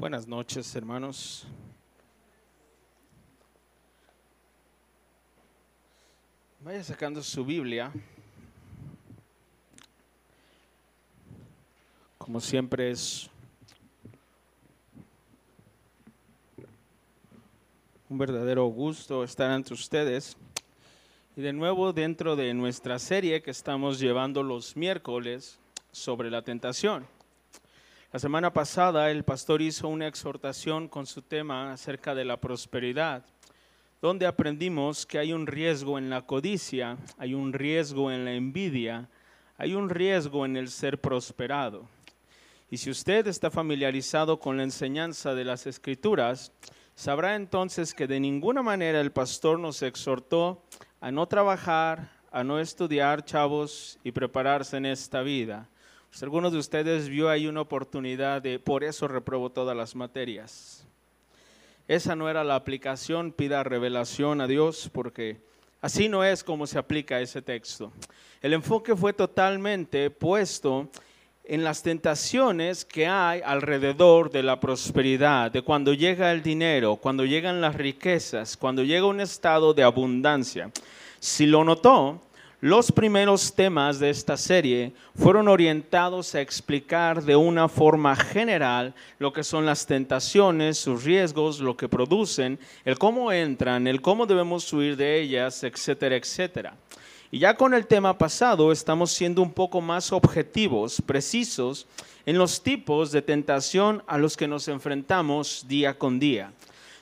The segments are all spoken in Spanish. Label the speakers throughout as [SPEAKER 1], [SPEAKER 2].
[SPEAKER 1] Buenas noches, hermanos. Vaya sacando su Biblia. Como siempre es un verdadero gusto estar ante ustedes. Y de nuevo dentro de nuestra serie que estamos llevando los miércoles sobre la tentación. La semana pasada el pastor hizo una exhortación con su tema acerca de la prosperidad, donde aprendimos que hay un riesgo en la codicia, hay un riesgo en la envidia, hay un riesgo en el ser prosperado. Y si usted está familiarizado con la enseñanza de las escrituras, sabrá entonces que de ninguna manera el pastor nos exhortó a no trabajar, a no estudiar, chavos, y prepararse en esta vida. Si algunos de ustedes vio ahí una oportunidad de, por eso reprobó todas las materias. Esa no era la aplicación, pida revelación a Dios, porque así no es como se aplica ese texto. El enfoque fue totalmente puesto en las tentaciones que hay alrededor de la prosperidad, de cuando llega el dinero, cuando llegan las riquezas, cuando llega un estado de abundancia. Si lo notó, los primeros temas de esta serie fueron orientados a explicar de una forma general lo que son las tentaciones, sus riesgos, lo que producen, el cómo entran, el cómo debemos huir de ellas, etcétera, etcétera. Y ya con el tema pasado estamos siendo un poco más objetivos, precisos en los tipos de tentación a los que nos enfrentamos día con día.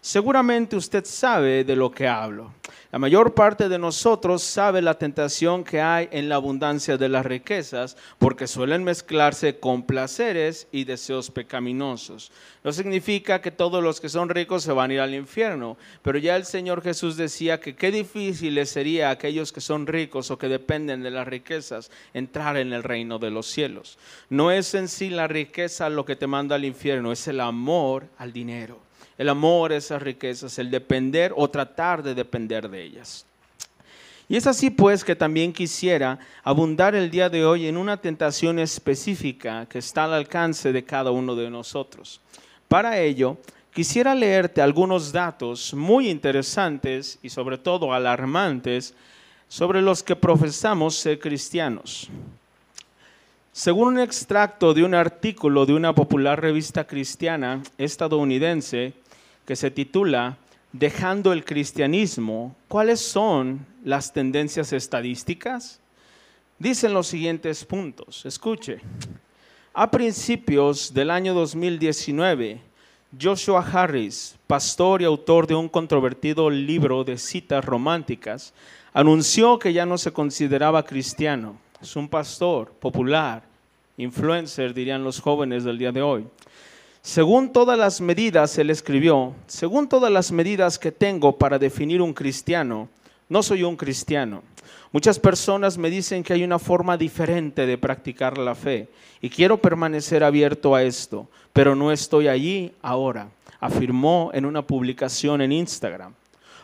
[SPEAKER 1] Seguramente usted sabe de lo que hablo. La mayor parte de nosotros sabe la tentación que hay en la abundancia de las riquezas porque suelen mezclarse con placeres y deseos pecaminosos. No significa que todos los que son ricos se van a ir al infierno, pero ya el Señor Jesús decía que qué difícil sería a aquellos que son ricos o que dependen de las riquezas entrar en el reino de los cielos. No es en sí la riqueza lo que te manda al infierno, es el amor al dinero el amor, esas riquezas, el depender o tratar de depender de ellas. Y es así pues que también quisiera abundar el día de hoy en una tentación específica que está al alcance de cada uno de nosotros. Para ello, quisiera leerte algunos datos muy interesantes y sobre todo alarmantes sobre los que profesamos ser cristianos. Según un extracto de un artículo de una popular revista cristiana estadounidense, que se titula Dejando el cristianismo, ¿cuáles son las tendencias estadísticas? Dicen los siguientes puntos. Escuche. A principios del año 2019, Joshua Harris, pastor y autor de un controvertido libro de citas románticas, anunció que ya no se consideraba cristiano. Es un pastor popular, influencer, dirían los jóvenes del día de hoy. Según todas las medidas, él escribió, según todas las medidas que tengo para definir un cristiano, no soy un cristiano. Muchas personas me dicen que hay una forma diferente de practicar la fe y quiero permanecer abierto a esto, pero no estoy allí ahora, afirmó en una publicación en Instagram.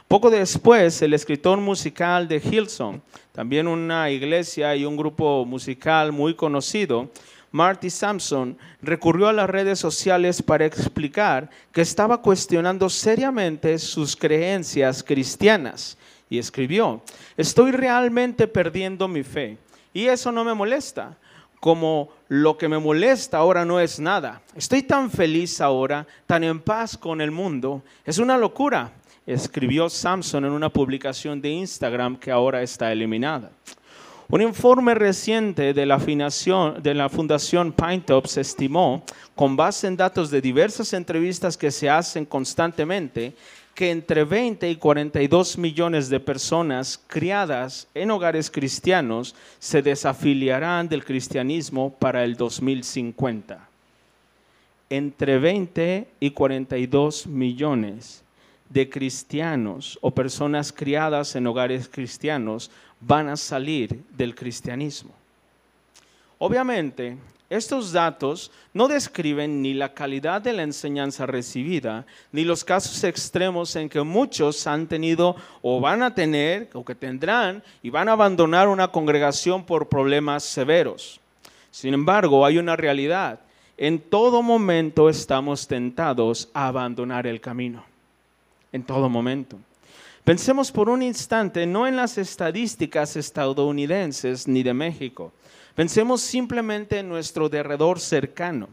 [SPEAKER 1] Poco después, el escritor musical de Hillsong, también una iglesia y un grupo musical muy conocido, Marty Sampson recurrió a las redes sociales para explicar que estaba cuestionando seriamente sus creencias cristianas y escribió, estoy realmente perdiendo mi fe y eso no me molesta, como lo que me molesta ahora no es nada. Estoy tan feliz ahora, tan en paz con el mundo, es una locura, escribió Sampson en una publicación de Instagram que ahora está eliminada. Un informe reciente de la, de la Fundación Pinetops estimó, con base en datos de diversas entrevistas que se hacen constantemente, que entre 20 y 42 millones de personas criadas en hogares cristianos se desafiliarán del cristianismo para el 2050. Entre 20 y 42 millones de cristianos o personas criadas en hogares cristianos van a salir del cristianismo. Obviamente, estos datos no describen ni la calidad de la enseñanza recibida, ni los casos extremos en que muchos han tenido o van a tener o que tendrán y van a abandonar una congregación por problemas severos. Sin embargo, hay una realidad En todo momento estamos tentados a abandonar el camino. En todo momento. Pensemos por un instante no en las estadísticas estadounidenses ni de México. Pensemos simplemente en nuestro derredor cercano.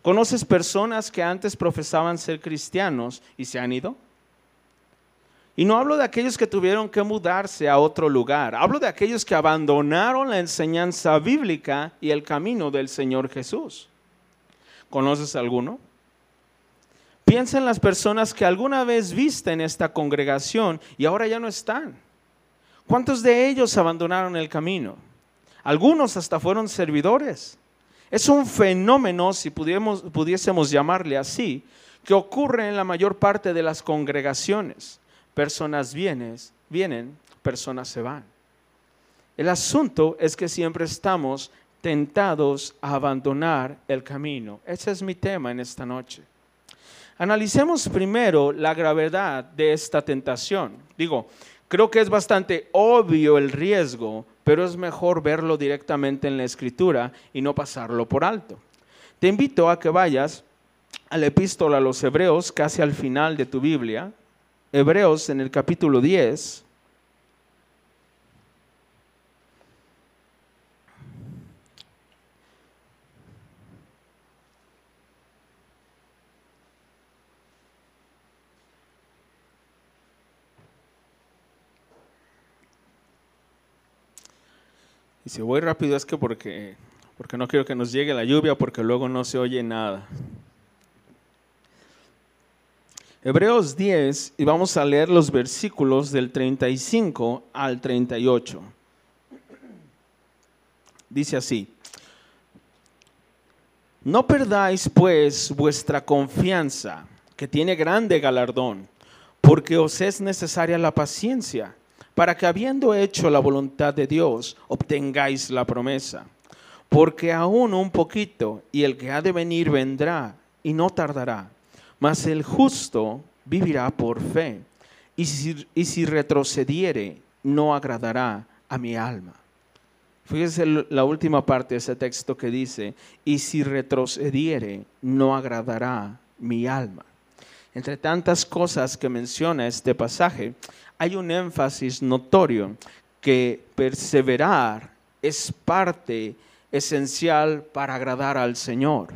[SPEAKER 1] ¿Conoces personas que antes profesaban ser cristianos y se han ido? Y no hablo de aquellos que tuvieron que mudarse a otro lugar, hablo de aquellos que abandonaron la enseñanza bíblica y el camino del Señor Jesús. ¿Conoces alguno? Piensa en las personas que alguna vez viste en esta congregación y ahora ya no están. ¿Cuántos de ellos abandonaron el camino? Algunos hasta fueron servidores. Es un fenómeno, si pudiésemos llamarle así, que ocurre en la mayor parte de las congregaciones. Personas vienen, vienen, personas se van. El asunto es que siempre estamos tentados a abandonar el camino. Ese es mi tema en esta noche. Analicemos primero la gravedad de esta tentación. Digo, creo que es bastante obvio el riesgo, pero es mejor verlo directamente en la escritura y no pasarlo por alto. Te invito a que vayas a la epístola a los Hebreos, casi al final de tu Biblia, Hebreos en el capítulo 10. Si voy rápido es que porque, porque no quiero que nos llegue la lluvia, porque luego no se oye nada. Hebreos 10 y vamos a leer los versículos del 35 al 38. Dice así, no perdáis pues vuestra confianza, que tiene grande galardón, porque os es necesaria la paciencia para que habiendo hecho la voluntad de Dios, obtengáis la promesa. Porque aún un poquito, y el que ha de venir vendrá, y no tardará. Mas el justo vivirá por fe, y si, y si retrocediere, no agradará a mi alma. Fíjese la última parte de ese texto que dice, y si retrocediere, no agradará mi alma. Entre tantas cosas que menciona este pasaje, hay un énfasis notorio que perseverar es parte esencial para agradar al Señor.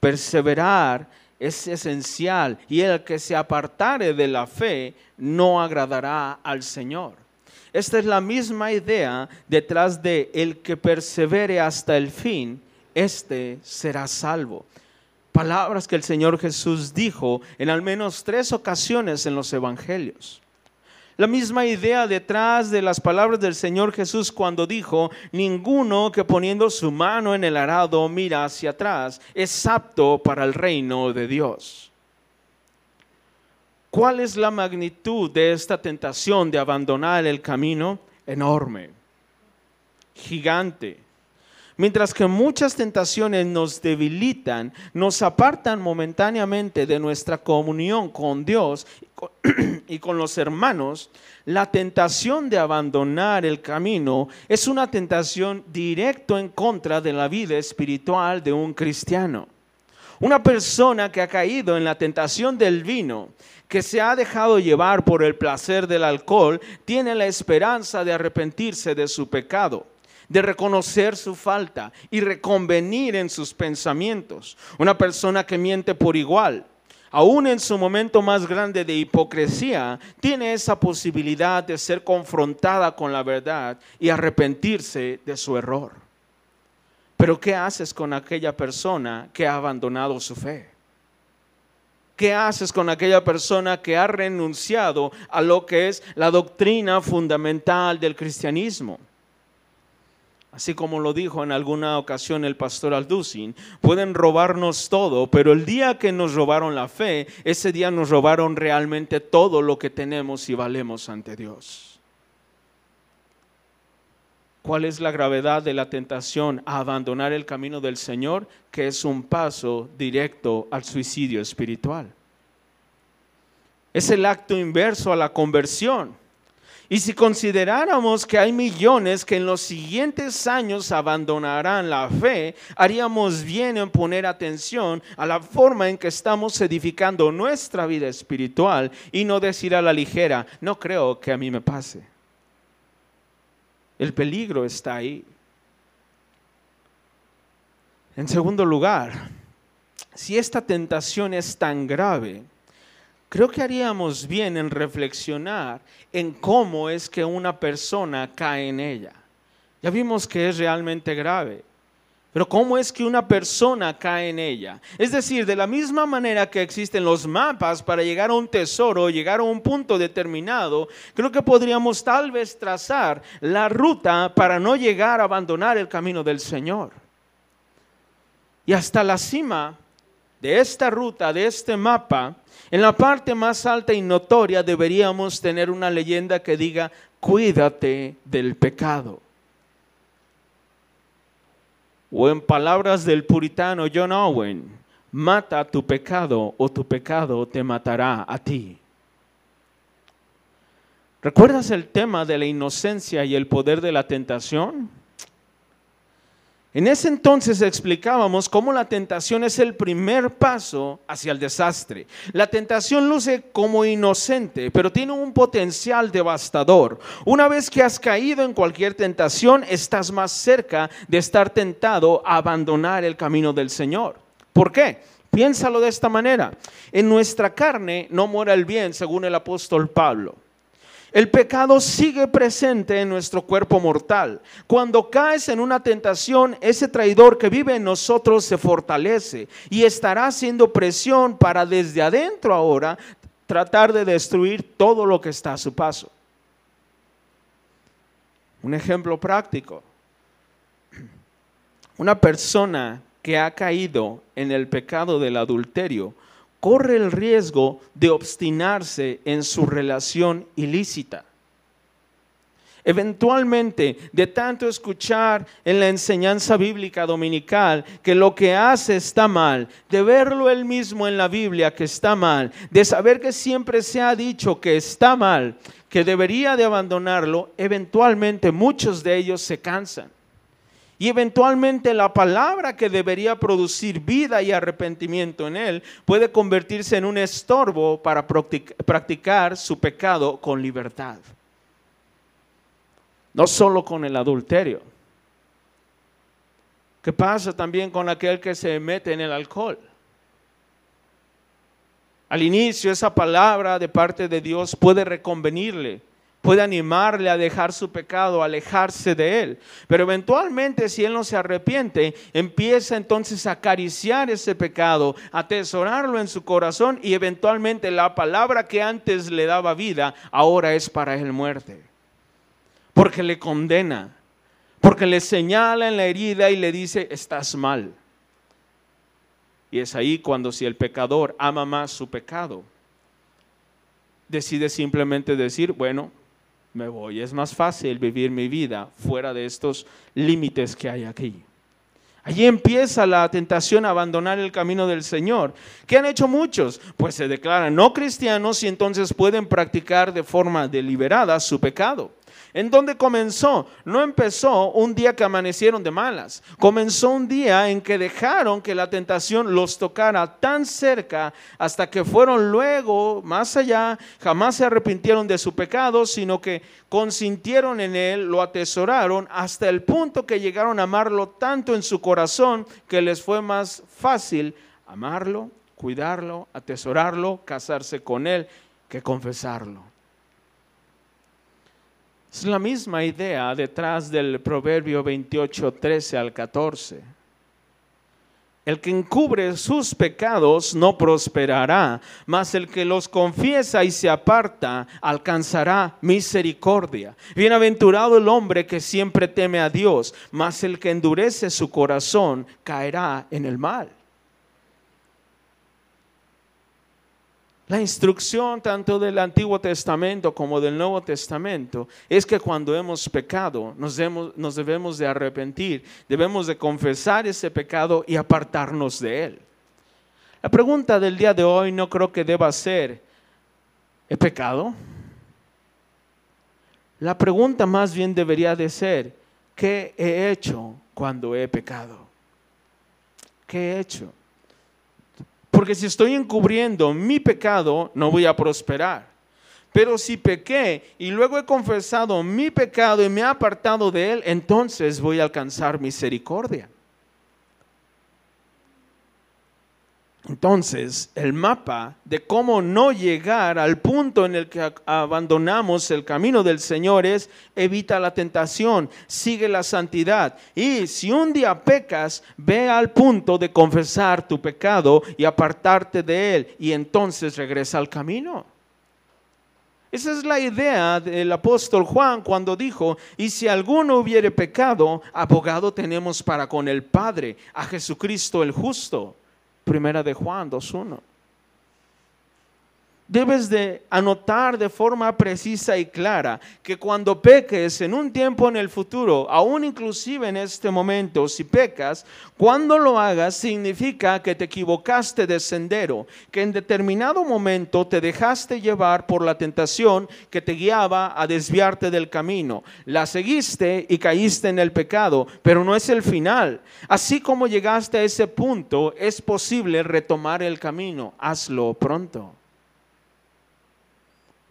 [SPEAKER 1] Perseverar es esencial y el que se apartare de la fe no agradará al Señor. Esta es la misma idea detrás de el que persevere hasta el fin, este será salvo. Palabras que el Señor Jesús dijo en al menos tres ocasiones en los evangelios. La misma idea detrás de las palabras del Señor Jesús cuando dijo, ninguno que poniendo su mano en el arado mira hacia atrás es apto para el reino de Dios. ¿Cuál es la magnitud de esta tentación de abandonar el camino? Enorme, gigante. Mientras que muchas tentaciones nos debilitan, nos apartan momentáneamente de nuestra comunión con Dios y con los hermanos, la tentación de abandonar el camino es una tentación directo en contra de la vida espiritual de un cristiano. Una persona que ha caído en la tentación del vino, que se ha dejado llevar por el placer del alcohol, tiene la esperanza de arrepentirse de su pecado de reconocer su falta y reconvenir en sus pensamientos. Una persona que miente por igual, aún en su momento más grande de hipocresía, tiene esa posibilidad de ser confrontada con la verdad y arrepentirse de su error. Pero ¿qué haces con aquella persona que ha abandonado su fe? ¿Qué haces con aquella persona que ha renunciado a lo que es la doctrina fundamental del cristianismo? Así como lo dijo en alguna ocasión el pastor Alducin, pueden robarnos todo, pero el día que nos robaron la fe, ese día nos robaron realmente todo lo que tenemos y valemos ante Dios. ¿Cuál es la gravedad de la tentación a abandonar el camino del Señor? Que es un paso directo al suicidio espiritual. Es el acto inverso a la conversión Y si consideráramos que hay millones que en los siguientes años abandonarán la fe, haríamos bien en poner atención a la forma en que estamos edificando nuestra vida espiritual y no decir a la ligera, no creo que a mí me pase. El peligro está ahí. En segundo lugar, si esta tentación es tan grave, creo que haríamos bien en reflexionar en cómo es que una persona cae en ella. Ya vimos que es realmente grave. Pero ¿cómo es que una persona cae en ella? Es decir, de la misma manera que existen los mapas para llegar a un tesoro, llegar a un punto determinado, creo que podríamos tal vez trazar la ruta para no llegar a abandonar el camino del Señor. Y hasta la cima de esta ruta, de este mapa, en la parte más alta y notoria deberíamos tener una leyenda que diga, cuídate del pecado. O en palabras del puritano John Owen, mata tu pecado o tu pecado te matará a ti. ¿Recuerdas el tema de la inocencia y el poder de la tentación? En ese entonces explicábamos cómo la tentación es el primer paso hacia el desastre. La tentación luce como inocente, pero tiene un potencial devastador. Una vez que has caído en cualquier tentación, estás más cerca de estar tentado a abandonar el camino del Señor. ¿Por qué? Piénsalo de esta manera. En nuestra carne no muera el bien, según el apóstol Pablo. El pecado sigue presente en nuestro cuerpo mortal. Cuando caes en una tentación, ese traidor que vive en nosotros se fortalece y estará haciendo presión para desde adentro ahora tratar de destruir todo lo que está a su paso. Un ejemplo práctico. Una persona que ha caído en el pecado del adulterio corre el riesgo de obstinarse en su relación ilícita. Eventualmente, de tanto escuchar en la enseñanza bíblica dominical que lo que hace está mal, de verlo él mismo en la Biblia que está mal, de saber que siempre se ha dicho que está mal, que debería de abandonarlo, eventualmente muchos de ellos se cansan. Y eventualmente la palabra que debería producir vida y arrepentimiento en él puede convertirse en un estorbo para practicar su pecado con libertad. No solo con el adulterio. ¿Qué pasa también con aquel que se mete en el alcohol? Al inicio esa palabra de parte de Dios puede reconvenirle puede animarle a dejar su pecado, a alejarse de él. Pero eventualmente si él no se arrepiente, empieza entonces a acariciar ese pecado, atesorarlo en su corazón y eventualmente la palabra que antes le daba vida, ahora es para él muerte. Porque le condena, porque le señala en la herida y le dice, estás mal. Y es ahí cuando si el pecador ama más su pecado, decide simplemente decir, bueno, me voy. Es más fácil vivir mi vida fuera de estos límites que hay aquí. Allí empieza la tentación a abandonar el camino del Señor. ¿Qué han hecho muchos? Pues se declaran no cristianos y entonces pueden practicar de forma deliberada su pecado. ¿En dónde comenzó? No empezó un día que amanecieron de malas. Comenzó un día en que dejaron que la tentación los tocara tan cerca hasta que fueron luego más allá. Jamás se arrepintieron de su pecado, sino que consintieron en él, lo atesoraron hasta el punto que llegaron a amarlo tanto en su corazón que les fue más fácil amarlo, cuidarlo, atesorarlo, casarse con él que confesarlo. Es la misma idea detrás del Proverbio 28, 13 al 14. El que encubre sus pecados no prosperará, mas el que los confiesa y se aparta alcanzará misericordia. Bienaventurado el hombre que siempre teme a Dios, mas el que endurece su corazón caerá en el mal. La instrucción tanto del Antiguo Testamento como del Nuevo Testamento es que cuando hemos pecado nos debemos, de arrepentir, debemos de confesar ese pecado y apartarnos de él. La pregunta del día de hoy no creo que deba ser, ¿he pecado? La pregunta más bien debería de ser, ¿qué he hecho cuando he pecado? ¿Qué he hecho? Porque si estoy encubriendo mi pecado, no voy a prosperar. Pero si pequé y luego he confesado mi pecado y me he apartado de él, entonces voy a alcanzar misericordia. Entonces, el mapa de cómo no llegar al punto en el que abandonamos el camino del Señor es evita la tentación, sigue la santidad. Y si un día pecas, ve al punto de confesar tu pecado y apartarte de él y entonces regresa al camino. Esa es la idea del apóstol Juan cuando dijo, y si alguno hubiere pecado, abogado tenemos para con el Padre, a Jesucristo el justo. Primera de Juan 2.1. Debes de anotar de forma precisa y clara que cuando peques en un tiempo en el futuro, aún inclusive en este momento, si pecas, cuando lo hagas significa que te equivocaste de sendero, que en determinado momento te dejaste llevar por la tentación que te guiaba a desviarte del camino. La seguiste y caíste en el pecado, pero no es el final. Así como llegaste a ese punto, es posible retomar el camino. Hazlo pronto.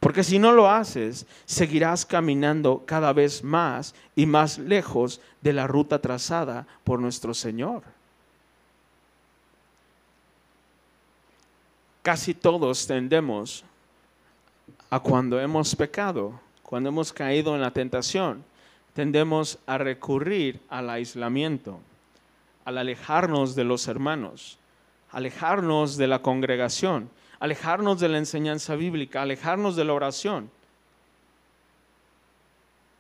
[SPEAKER 1] Porque si no lo haces, seguirás caminando cada vez más y más lejos de la ruta trazada por nuestro Señor. Casi todos tendemos a cuando hemos pecado, cuando hemos caído en la tentación, tendemos a recurrir al aislamiento, al alejarnos de los hermanos, alejarnos de la congregación alejarnos de la enseñanza bíblica, alejarnos de la oración.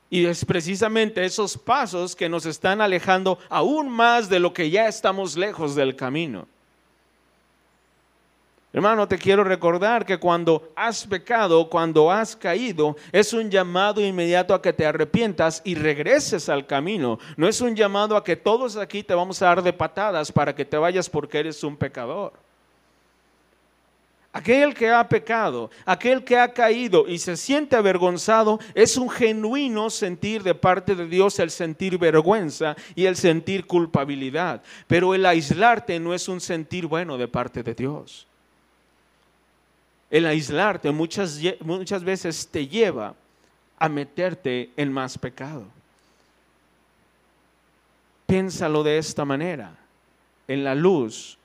[SPEAKER 1] Y es precisamente esos pasos que nos están alejando aún más de lo que ya estamos lejos del camino. Hermano, te quiero recordar que cuando has pecado, cuando has caído, es un llamado inmediato a que te arrepientas y regreses al camino. No es un llamado a que todos aquí te vamos a dar de patadas para que te vayas porque eres un pecador. Aquel que ha pecado, aquel que ha caído y se siente avergonzado, es un genuino sentir de parte de Dios el sentir vergüenza y el sentir culpabilidad. Pero el aislarte no es un sentir bueno de parte de Dios. El aislarte muchas, muchas veces te lleva a meterte en más pecado. Piénsalo de esta manera. En la luz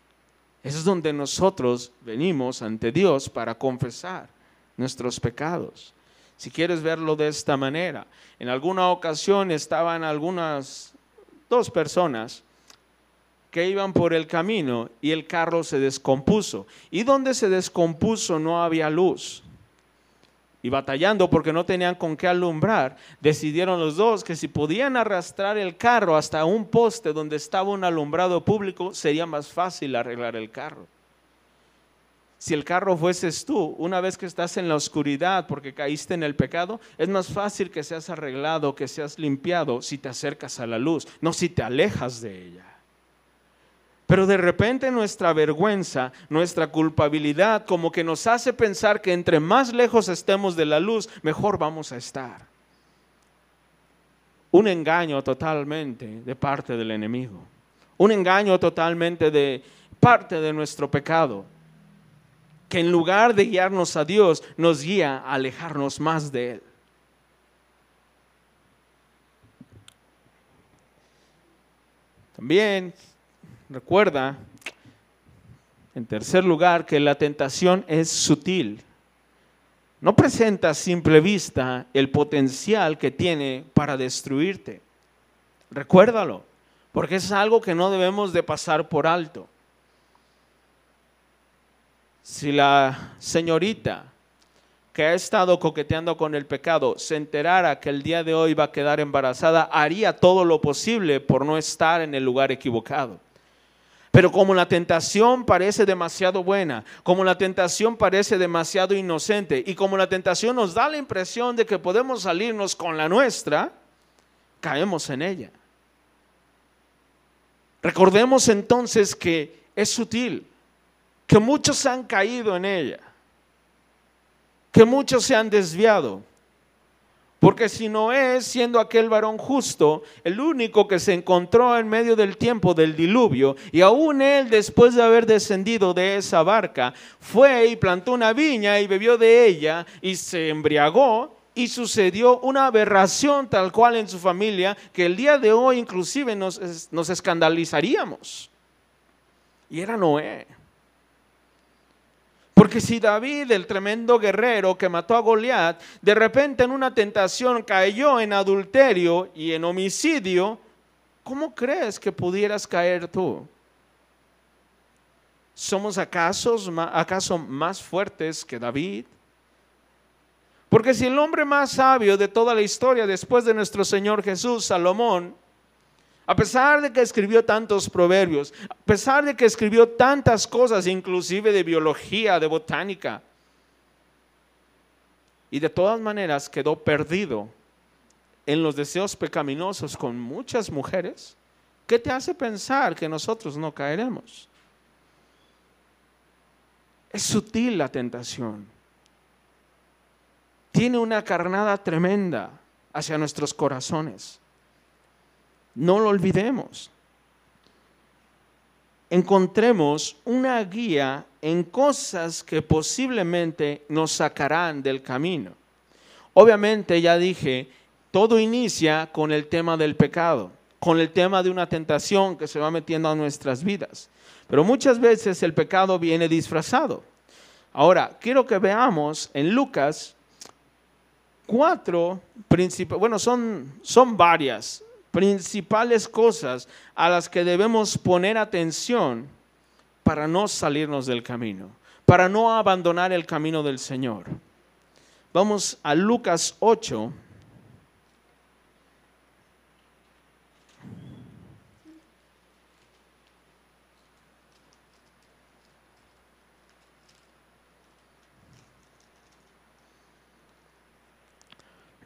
[SPEAKER 1] eso es donde nosotros venimos ante Dios para confesar nuestros pecados. Si quieres verlo de esta manera, en alguna ocasión estaban algunas dos personas que iban por el camino y el carro se descompuso. Y donde se descompuso no había luz y batallando porque no tenían con qué alumbrar, decidieron los dos que si podían arrastrar el carro hasta un poste donde estaba un alumbrado público, sería más fácil arreglar el carro. Si el carro fueses tú, una vez que estás en la oscuridad porque caíste en el pecado, es más fácil que seas arreglado, que seas limpiado si te acercas a la luz, no si te alejas de ella. Pero de repente nuestra vergüenza, nuestra culpabilidad, como que nos hace pensar que entre más lejos estemos de la luz, mejor vamos a estar. Un engaño totalmente de parte del enemigo. Un engaño totalmente de parte de nuestro pecado. Que en lugar de guiarnos a Dios, nos guía a alejarnos más de Él. También Recuerda, en tercer lugar, que la tentación es sutil. No presenta a simple vista el potencial que tiene para destruirte. Recuérdalo, porque es algo que no debemos de pasar por alto. Si la señorita que ha estado coqueteando con el pecado se enterara que el día de hoy va a quedar embarazada, haría todo lo posible por no estar en el lugar equivocado. Pero como la tentación parece demasiado buena, como la tentación parece demasiado inocente y como la tentación nos da la impresión de que podemos salirnos con la nuestra, caemos en ella. Recordemos entonces que es sutil, que muchos han caído en ella, que muchos se han desviado. Porque si Noé, siendo aquel varón justo, el único que se encontró en medio del tiempo del diluvio, y aún él, después de haber descendido de esa barca, fue y plantó una viña y bebió de ella y se embriagó, y sucedió una aberración tal cual en su familia que el día de hoy inclusive nos, nos escandalizaríamos. Y era Noé. Porque si David, el tremendo guerrero que mató a Goliat, de repente en una tentación cayó en adulterio y en homicidio, ¿cómo crees que pudieras caer tú? ¿Somos acaso, acaso más fuertes que David? Porque si el hombre más sabio de toda la historia después de nuestro Señor Jesús, Salomón, a pesar de que escribió tantos proverbios, a pesar de que escribió tantas cosas, inclusive de biología, de botánica, y de todas maneras quedó perdido en los deseos pecaminosos con muchas mujeres, ¿qué te hace pensar que nosotros no caeremos? Es sutil la tentación. Tiene una carnada tremenda hacia nuestros corazones. No lo olvidemos. Encontremos una guía en cosas que posiblemente nos sacarán del camino. Obviamente ya dije, todo inicia con el tema del pecado, con el tema de una tentación que se va metiendo a nuestras vidas. Pero muchas veces el pecado viene disfrazado. Ahora, quiero que veamos en Lucas cuatro principales, bueno, son, son varias, principales cosas a las que debemos poner atención para no salirnos del camino, para no abandonar el camino del Señor. Vamos a Lucas 8.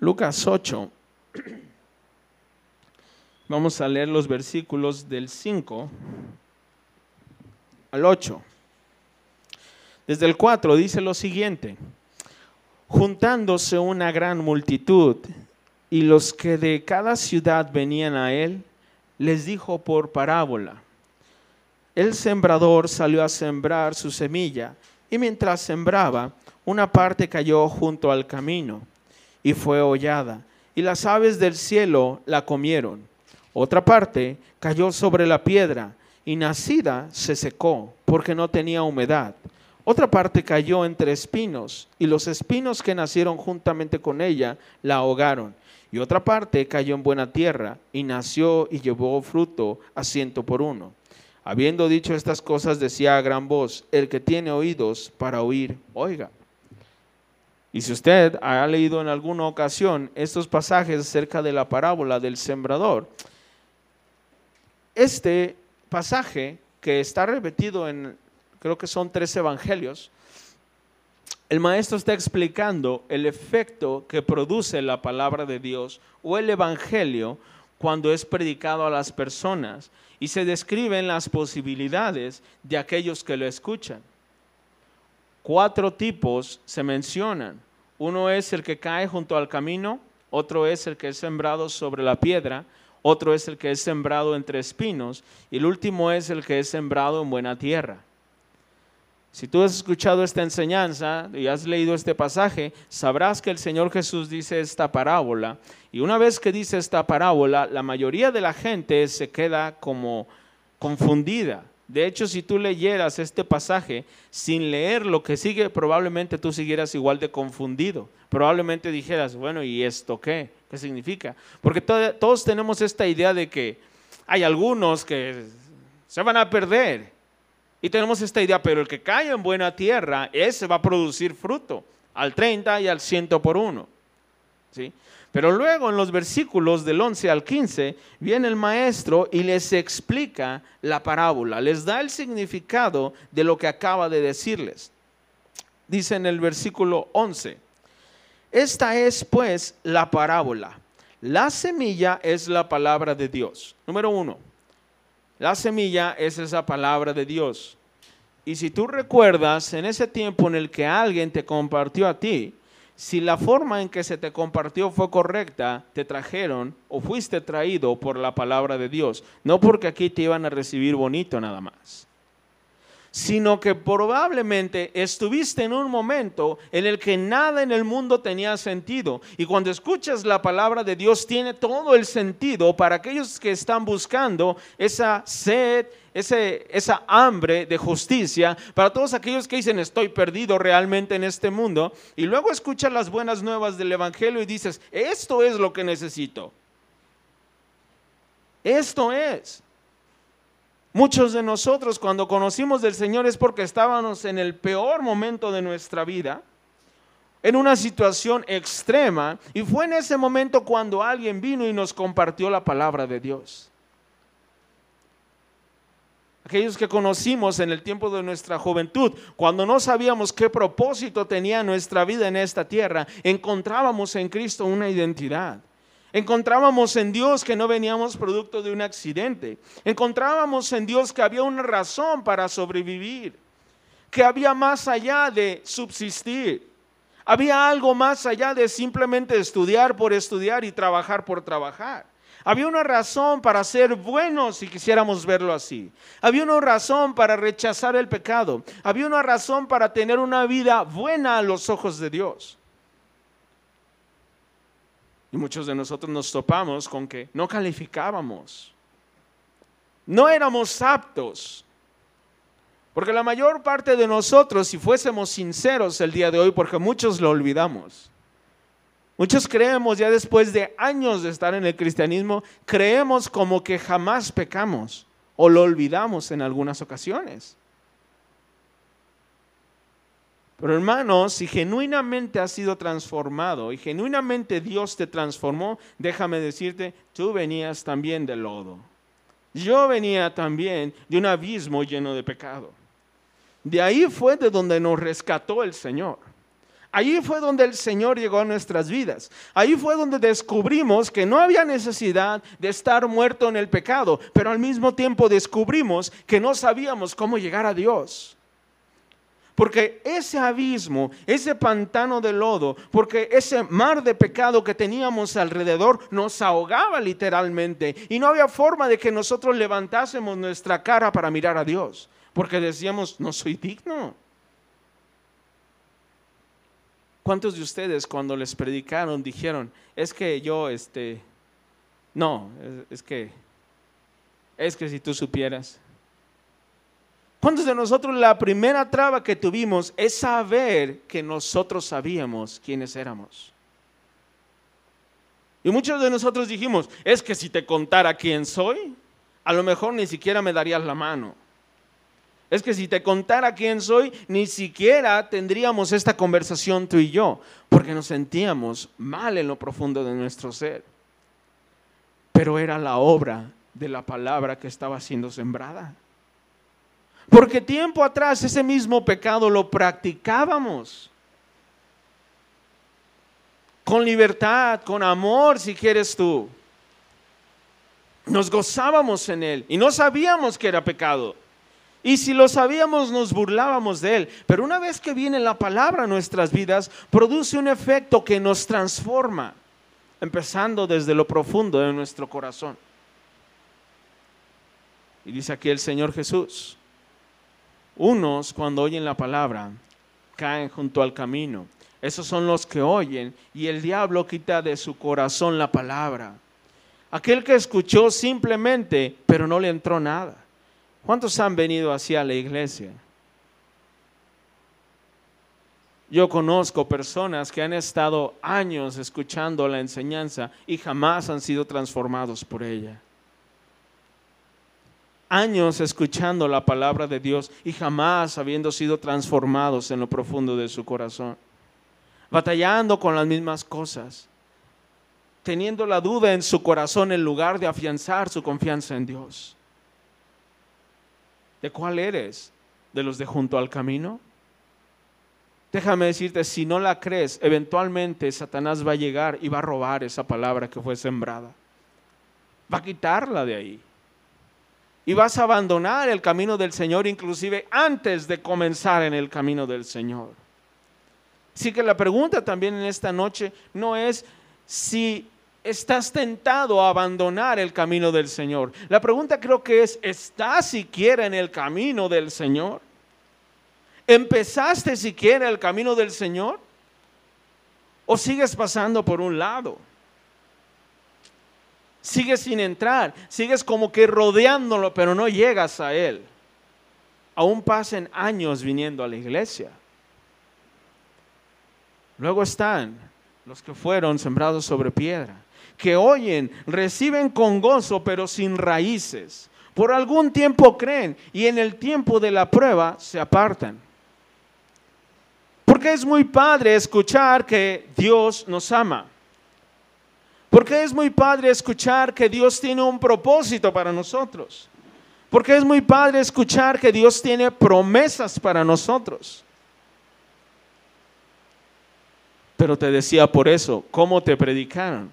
[SPEAKER 1] Lucas 8. Vamos a leer los versículos del 5 al 8. Desde el 4 dice lo siguiente, juntándose una gran multitud y los que de cada ciudad venían a él, les dijo por parábola, el sembrador salió a sembrar su semilla y mientras sembraba, una parte cayó junto al camino y fue hollada y las aves del cielo la comieron. Otra parte cayó sobre la piedra y nacida se secó porque no tenía humedad. Otra parte cayó entre espinos y los espinos que nacieron juntamente con ella la ahogaron. Y otra parte cayó en buena tierra y nació y llevó fruto a ciento por uno. Habiendo dicho estas cosas, decía a gran voz, el que tiene oídos para oír, oiga. Y si usted ha leído en alguna ocasión estos pasajes acerca de la parábola del sembrador, este pasaje que está repetido en, creo que son tres evangelios, el maestro está explicando el efecto que produce la palabra de Dios o el evangelio cuando es predicado a las personas y se describen las posibilidades de aquellos que lo escuchan. Cuatro tipos se mencionan. Uno es el que cae junto al camino, otro es el que es sembrado sobre la piedra, otro es el que es sembrado entre espinos y el último es el que es sembrado en buena tierra. Si tú has escuchado esta enseñanza y has leído este pasaje, sabrás que el Señor Jesús dice esta parábola. Y una vez que dice esta parábola, la mayoría de la gente se queda como confundida. De hecho, si tú leyeras este pasaje sin leer lo que sigue, probablemente tú siguieras igual de confundido. Probablemente dijeras, bueno, ¿y esto qué? ¿Qué significa? Porque todos tenemos esta idea de que hay algunos que se van a perder. Y tenemos esta idea, pero el que cae en buena tierra, ese va a producir fruto al 30 y al 100 por uno. ¿Sí? Pero luego en los versículos del 11 al 15 viene el maestro y les explica la parábola, les da el significado de lo que acaba de decirles. Dice en el versículo 11, esta es pues la parábola. La semilla es la palabra de Dios. Número uno, la semilla es esa palabra de Dios. Y si tú recuerdas, en ese tiempo en el que alguien te compartió a ti, si la forma en que se te compartió fue correcta, te trajeron o fuiste traído por la palabra de Dios, no porque aquí te iban a recibir bonito nada más sino que probablemente estuviste en un momento en el que nada en el mundo tenía sentido. Y cuando escuchas la palabra de Dios tiene todo el sentido para aquellos que están buscando esa sed, ese, esa hambre de justicia, para todos aquellos que dicen estoy perdido realmente en este mundo. Y luego escuchas las buenas nuevas del Evangelio y dices, esto es lo que necesito. Esto es. Muchos de nosotros cuando conocimos del Señor es porque estábamos en el peor momento de nuestra vida, en una situación extrema, y fue en ese momento cuando alguien vino y nos compartió la palabra de Dios. Aquellos que conocimos en el tiempo de nuestra juventud, cuando no sabíamos qué propósito tenía nuestra vida en esta tierra, encontrábamos en Cristo una identidad. Encontrábamos en Dios que no veníamos producto de un accidente. Encontrábamos en Dios que había una razón para sobrevivir, que había más allá de subsistir. Había algo más allá de simplemente estudiar por estudiar y trabajar por trabajar. Había una razón para ser buenos si quisiéramos verlo así. Había una razón para rechazar el pecado. Había una razón para tener una vida buena a los ojos de Dios. Y muchos de nosotros nos topamos con que no calificábamos. No éramos aptos. Porque la mayor parte de nosotros, si fuésemos sinceros el día de hoy, porque muchos lo olvidamos, muchos creemos ya después de años de estar en el cristianismo, creemos como que jamás pecamos o lo olvidamos en algunas ocasiones. Pero hermano, si genuinamente has sido transformado y genuinamente Dios te transformó, déjame decirte, tú venías también del lodo. Yo venía también de un abismo lleno de pecado. De ahí fue de donde nos rescató el Señor. Ahí fue donde el Señor llegó a nuestras vidas. Ahí fue donde descubrimos que no había necesidad de estar muerto en el pecado, pero al mismo tiempo descubrimos que no sabíamos cómo llegar a Dios. Porque ese abismo, ese pantano de lodo, porque ese mar de pecado que teníamos alrededor nos ahogaba literalmente. Y no había forma de que nosotros levantásemos nuestra cara para mirar a Dios. Porque decíamos, no soy digno. ¿Cuántos de ustedes cuando les predicaron dijeron, es que yo, este, no, es, que, es que si tú supieras, ¿Cuántos de nosotros la primera traba que tuvimos es saber que nosotros sabíamos quiénes éramos? Y muchos de nosotros dijimos, es que si te contara quién soy, a lo mejor ni siquiera me darías la mano. Es que si te contara quién soy, ni siquiera tendríamos esta conversación tú y yo, porque nos sentíamos mal en lo profundo de nuestro ser. Pero era la obra de la palabra que estaba siendo sembrada. Porque tiempo atrás ese mismo pecado lo practicábamos. Con libertad, con amor, si quieres tú. Nos gozábamos en él y no sabíamos que era pecado. Y si lo sabíamos, nos burlábamos de él. Pero una vez que viene la palabra a nuestras vidas, produce un efecto que nos transforma, empezando desde lo profundo de nuestro corazón. Y dice aquí el Señor Jesús, unos cuando oyen la palabra caen junto al camino. Esos son los que oyen y el diablo quita de su corazón la palabra. Aquel que escuchó simplemente, pero no le entró nada. ¿Cuántos han venido hacia la iglesia? Yo conozco personas que han estado años escuchando la enseñanza y jamás han sido transformados por ella años escuchando la palabra de Dios y jamás habiendo sido transformados en lo profundo de su corazón, batallando con las mismas cosas, teniendo la duda en su corazón en lugar de afianzar su confianza en Dios. ¿De cuál eres? ¿De los de junto al camino? Déjame decirte, si no la crees, eventualmente Satanás va a llegar y va a robar esa palabra que fue sembrada. Va a quitarla de ahí y vas a abandonar el camino del Señor inclusive antes de comenzar en el camino del Señor. Así que la pregunta también en esta noche no es si estás tentado a abandonar el camino del Señor. La pregunta creo que es, ¿estás siquiera en el camino del Señor? ¿Empezaste siquiera el camino del Señor? ¿O sigues pasando por un lado? Sigues sin entrar, sigues como que rodeándolo, pero no llegas a Él. Aún pasen años viniendo a la iglesia. Luego están los que fueron sembrados sobre piedra, que oyen, reciben con gozo, pero sin raíces. Por algún tiempo creen y en el tiempo de la prueba se apartan. Porque es muy padre escuchar que Dios nos ama. Porque es muy padre escuchar que Dios tiene un propósito para nosotros. Porque es muy padre escuchar que Dios tiene promesas para nosotros. Pero te decía por eso, ¿cómo te predicaron?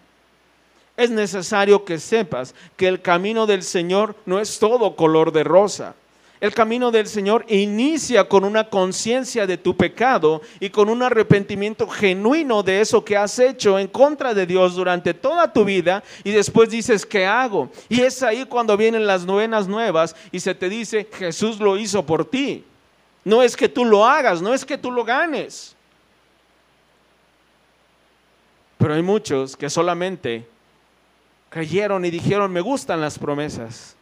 [SPEAKER 1] Es necesario que sepas que el camino del Señor no es todo color de rosa. El camino del Señor inicia con una conciencia de tu pecado y con un arrepentimiento genuino de eso que has hecho en contra de Dios durante toda tu vida y después dices, ¿qué hago? Y es ahí cuando vienen las novenas nuevas y se te dice, Jesús lo hizo por ti. No es que tú lo hagas, no es que tú lo ganes. Pero hay muchos que solamente creyeron y dijeron, me gustan las promesas,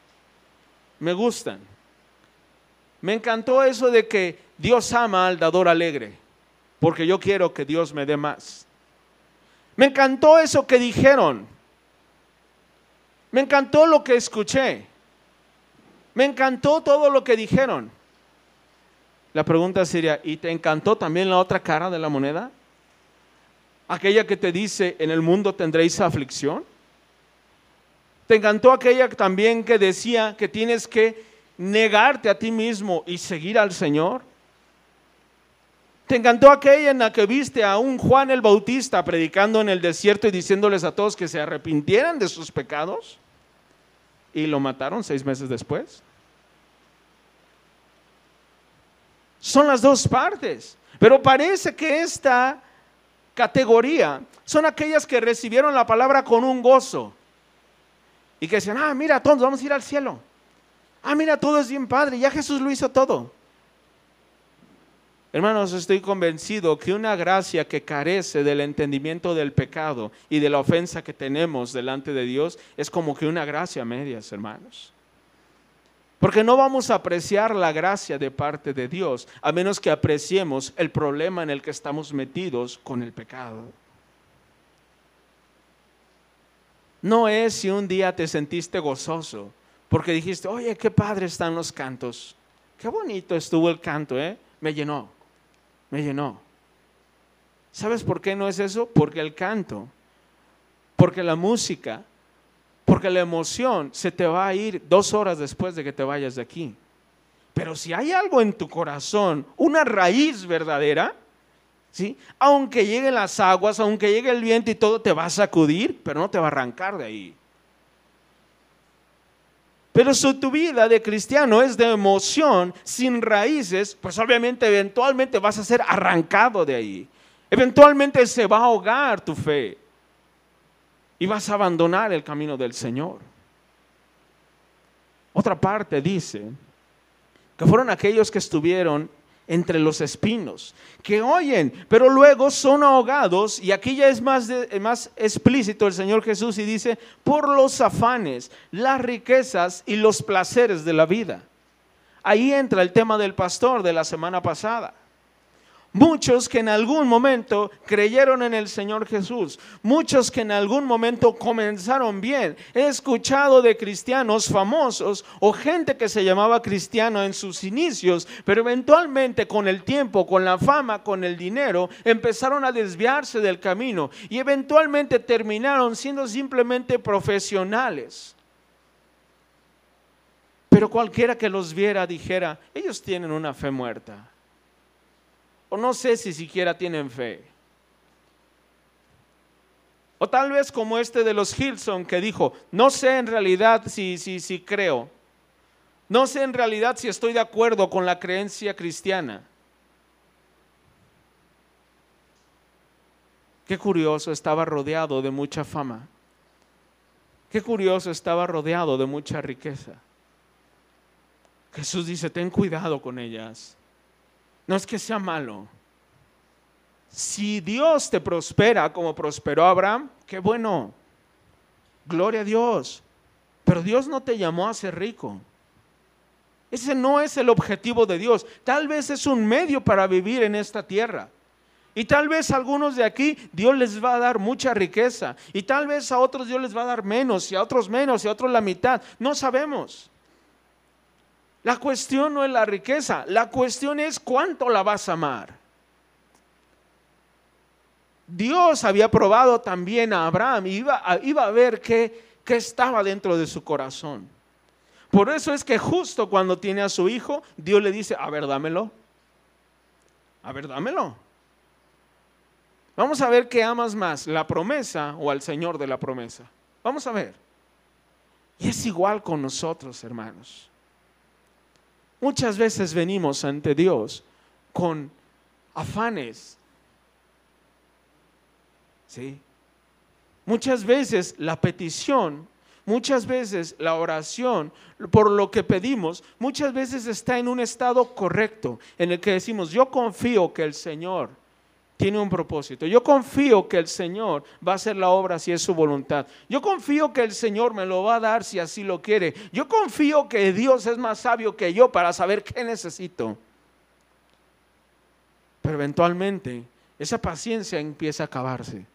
[SPEAKER 1] me gustan. Me encantó eso de que Dios ama al dador alegre, porque yo quiero que Dios me dé más. Me encantó eso que dijeron. Me encantó lo que escuché. Me encantó todo lo que dijeron. La pregunta sería, ¿y te encantó también la otra cara de la moneda? Aquella que te dice, en el mundo tendréis aflicción. ¿Te encantó aquella también que decía que tienes que negarte a ti mismo y seguir al Señor? ¿Te encantó aquella en la que viste a un Juan el Bautista predicando en el desierto y diciéndoles a todos que se arrepintieran de sus pecados? Y lo mataron seis meses después. Son las dos partes. Pero parece que esta categoría son aquellas que recibieron la palabra con un gozo. Y que decían, ah, mira, todos vamos a ir al cielo. Ah, mira, todo es bien padre, ya Jesús lo hizo todo. Hermanos, estoy convencido que una gracia que carece del entendimiento del pecado y de la ofensa que tenemos delante de Dios es como que una gracia a medias, hermanos. Porque no vamos a apreciar la gracia de parte de Dios a menos que apreciemos el problema en el que estamos metidos con el pecado. No es si un día te sentiste gozoso porque dijiste, oye, qué padre están los cantos. Qué bonito estuvo el canto, ¿eh? Me llenó, me llenó. ¿Sabes por qué no es eso? Porque el canto, porque la música, porque la emoción se te va a ir dos horas después de que te vayas de aquí. Pero si hay algo en tu corazón, una raíz verdadera, ¿sí? Aunque lleguen las aguas, aunque llegue el viento y todo te va a sacudir, pero no te va a arrancar de ahí. Pero si tu vida de cristiano es de emoción, sin raíces, pues obviamente eventualmente vas a ser arrancado de ahí. Eventualmente se va a ahogar tu fe y vas a abandonar el camino del Señor. Otra parte dice que fueron aquellos que estuvieron entre los espinos, que oyen, pero luego son ahogados, y aquí ya es más, más explícito el Señor Jesús y dice, por los afanes, las riquezas y los placeres de la vida. Ahí entra el tema del pastor de la semana pasada. Muchos que en algún momento creyeron en el Señor Jesús, muchos que en algún momento comenzaron bien. He escuchado de cristianos famosos o gente que se llamaba cristiano en sus inicios, pero eventualmente con el tiempo, con la fama, con el dinero, empezaron a desviarse del camino y eventualmente terminaron siendo simplemente profesionales. Pero cualquiera que los viera dijera, ellos tienen una fe muerta o no sé si siquiera tienen fe. O tal vez como este de los Hilson que dijo, no sé en realidad si, si, si creo. No sé en realidad si estoy de acuerdo con la creencia cristiana. Qué curioso, estaba rodeado de mucha fama. Qué curioso, estaba rodeado de mucha riqueza. Jesús dice, ten cuidado con ellas. No es que sea malo. Si Dios te prospera como prosperó Abraham, qué bueno. Gloria a Dios. Pero Dios no te llamó a ser rico. Ese no es el objetivo de Dios. Tal vez es un medio para vivir en esta tierra. Y tal vez a algunos de aquí Dios les va a dar mucha riqueza. Y tal vez a otros Dios les va a dar menos, y a otros menos, y a otros la mitad. No sabemos. La cuestión no es la riqueza, la cuestión es cuánto la vas a amar. Dios había probado también a Abraham y iba a, ver qué, qué estaba dentro de su corazón. Por eso es que justo cuando tiene a su hijo, Dios le dice, a ver, dámelo. A ver, dámelo. Vamos a ver qué amas más, la promesa o al Señor de la promesa. Vamos a ver. Y es igual con nosotros, hermanos. Muchas veces venimos ante Dios con afanes. ¿Sí? Muchas veces la petición, muchas veces la oración por lo que pedimos, muchas veces está en un estado correcto, en el que decimos, yo confío que el Señor tiene un propósito. Yo confío que el Señor va a hacer la obra si es su voluntad. Yo confío que el Señor me lo va a dar si así lo quiere. Yo confío que Dios es más sabio que yo para saber qué necesito. Pero eventualmente esa paciencia empieza a acabarse.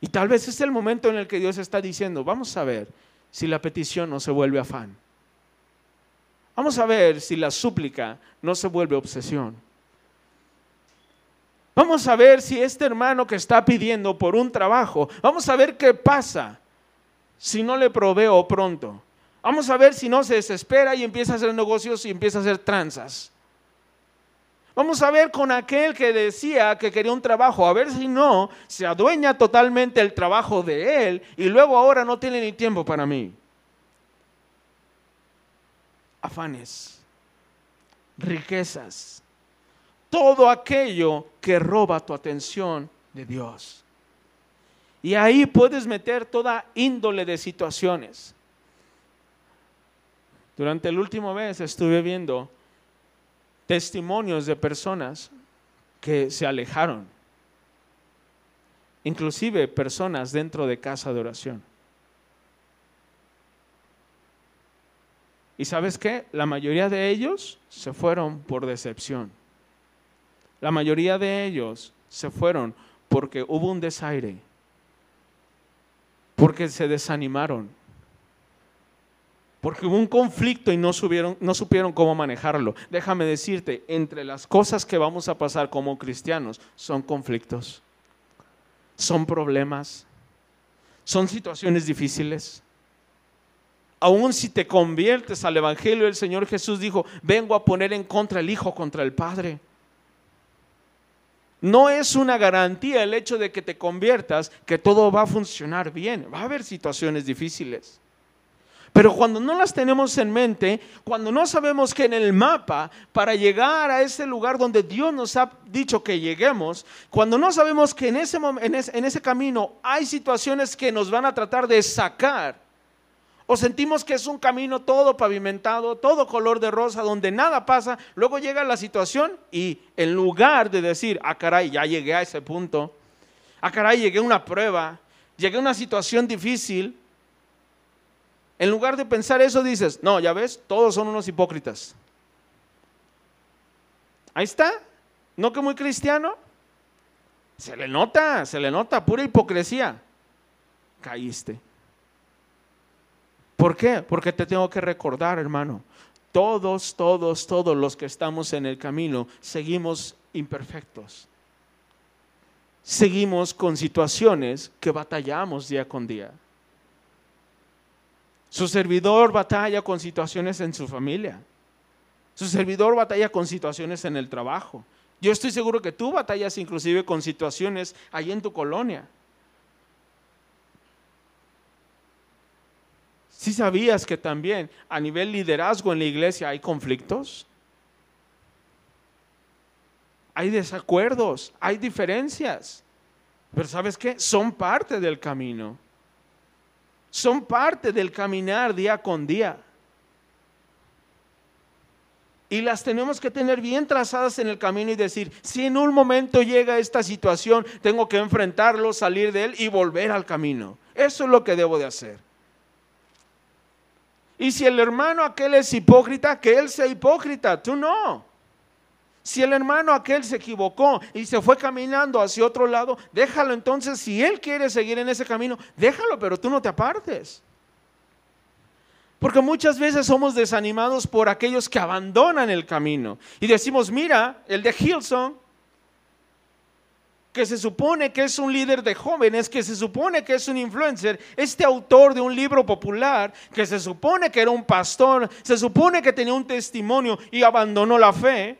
[SPEAKER 1] Y tal vez es el momento en el que Dios está diciendo, vamos a ver si la petición no se vuelve afán. Vamos a ver si la súplica no se vuelve obsesión. Vamos a ver si este hermano que está pidiendo por un trabajo, vamos a ver qué pasa si no le proveo pronto. Vamos a ver si no se desespera y empieza a hacer negocios y empieza a hacer tranzas. Vamos a ver con aquel que decía que quería un trabajo, a ver si no se adueña totalmente el trabajo de él y luego ahora no tiene ni tiempo para mí. Afanes, riquezas, todo aquello que roba tu atención de Dios. Y ahí puedes meter toda índole de situaciones. Durante el último mes estuve viendo testimonios de personas que se alejaron, inclusive personas dentro de casa de oración. ¿Y sabes qué? La mayoría de ellos se fueron por decepción. La mayoría de ellos se fueron porque hubo un desaire, porque se desanimaron, porque hubo un conflicto y no, no supieron cómo manejarlo. Déjame decirte, entre las cosas que vamos a pasar como cristianos son conflictos, son problemas, son situaciones difíciles. Aún si te conviertes al Evangelio, el Señor Jesús dijo, vengo a poner en contra el Hijo contra el Padre. No es una garantía el hecho de que te conviertas que todo va a funcionar bien. Va a haber situaciones difíciles. Pero cuando no las tenemos en mente, cuando no sabemos que en el mapa, para llegar a ese lugar donde Dios nos ha dicho que lleguemos, cuando no sabemos que en ese, en ese camino hay situaciones que nos van a tratar de sacar o sentimos que es un camino todo pavimentado, todo color de rosa, donde nada pasa. Luego llega la situación y en lugar de decir, ah, caray, ya llegué a ese punto, ah, caray, llegué a una prueba, llegué a una situación difícil, en lugar de pensar eso dices, no, ya ves, todos son unos hipócritas. Ahí está, ¿no que muy cristiano? Se le nota, se le nota, pura hipocresía. Caíste. ¿Por qué? Porque te tengo que recordar, hermano. Todos, todos, todos los que estamos en el camino seguimos imperfectos. Seguimos con situaciones que batallamos día con día. Su servidor batalla con situaciones en su familia. Su servidor batalla con situaciones en el trabajo. Yo estoy seguro que tú batallas inclusive con situaciones ahí en tu colonia. ¿Sí sabías que también a nivel liderazgo en la iglesia hay conflictos? Hay desacuerdos, hay diferencias.
[SPEAKER 2] Pero ¿sabes qué? Son parte del camino. Son parte del caminar día con día. Y las tenemos que tener bien trazadas en el camino y decir, si en un momento llega esta situación, tengo que enfrentarlo, salir de él y volver al camino. Eso es lo que debo de hacer. Y si el hermano aquel es hipócrita, que él sea hipócrita, tú no. Si el hermano aquel se equivocó y se fue caminando hacia otro lado, déjalo entonces, si él quiere seguir en ese camino, déjalo, pero tú no te apartes. Porque muchas veces somos desanimados por aquellos que abandonan el camino y decimos, mira, el de Hilson, que se supone que es un líder de jóvenes, que se supone que es un influencer, este autor de un libro popular, que se supone que era un pastor, se supone que tenía un testimonio y abandonó la fe,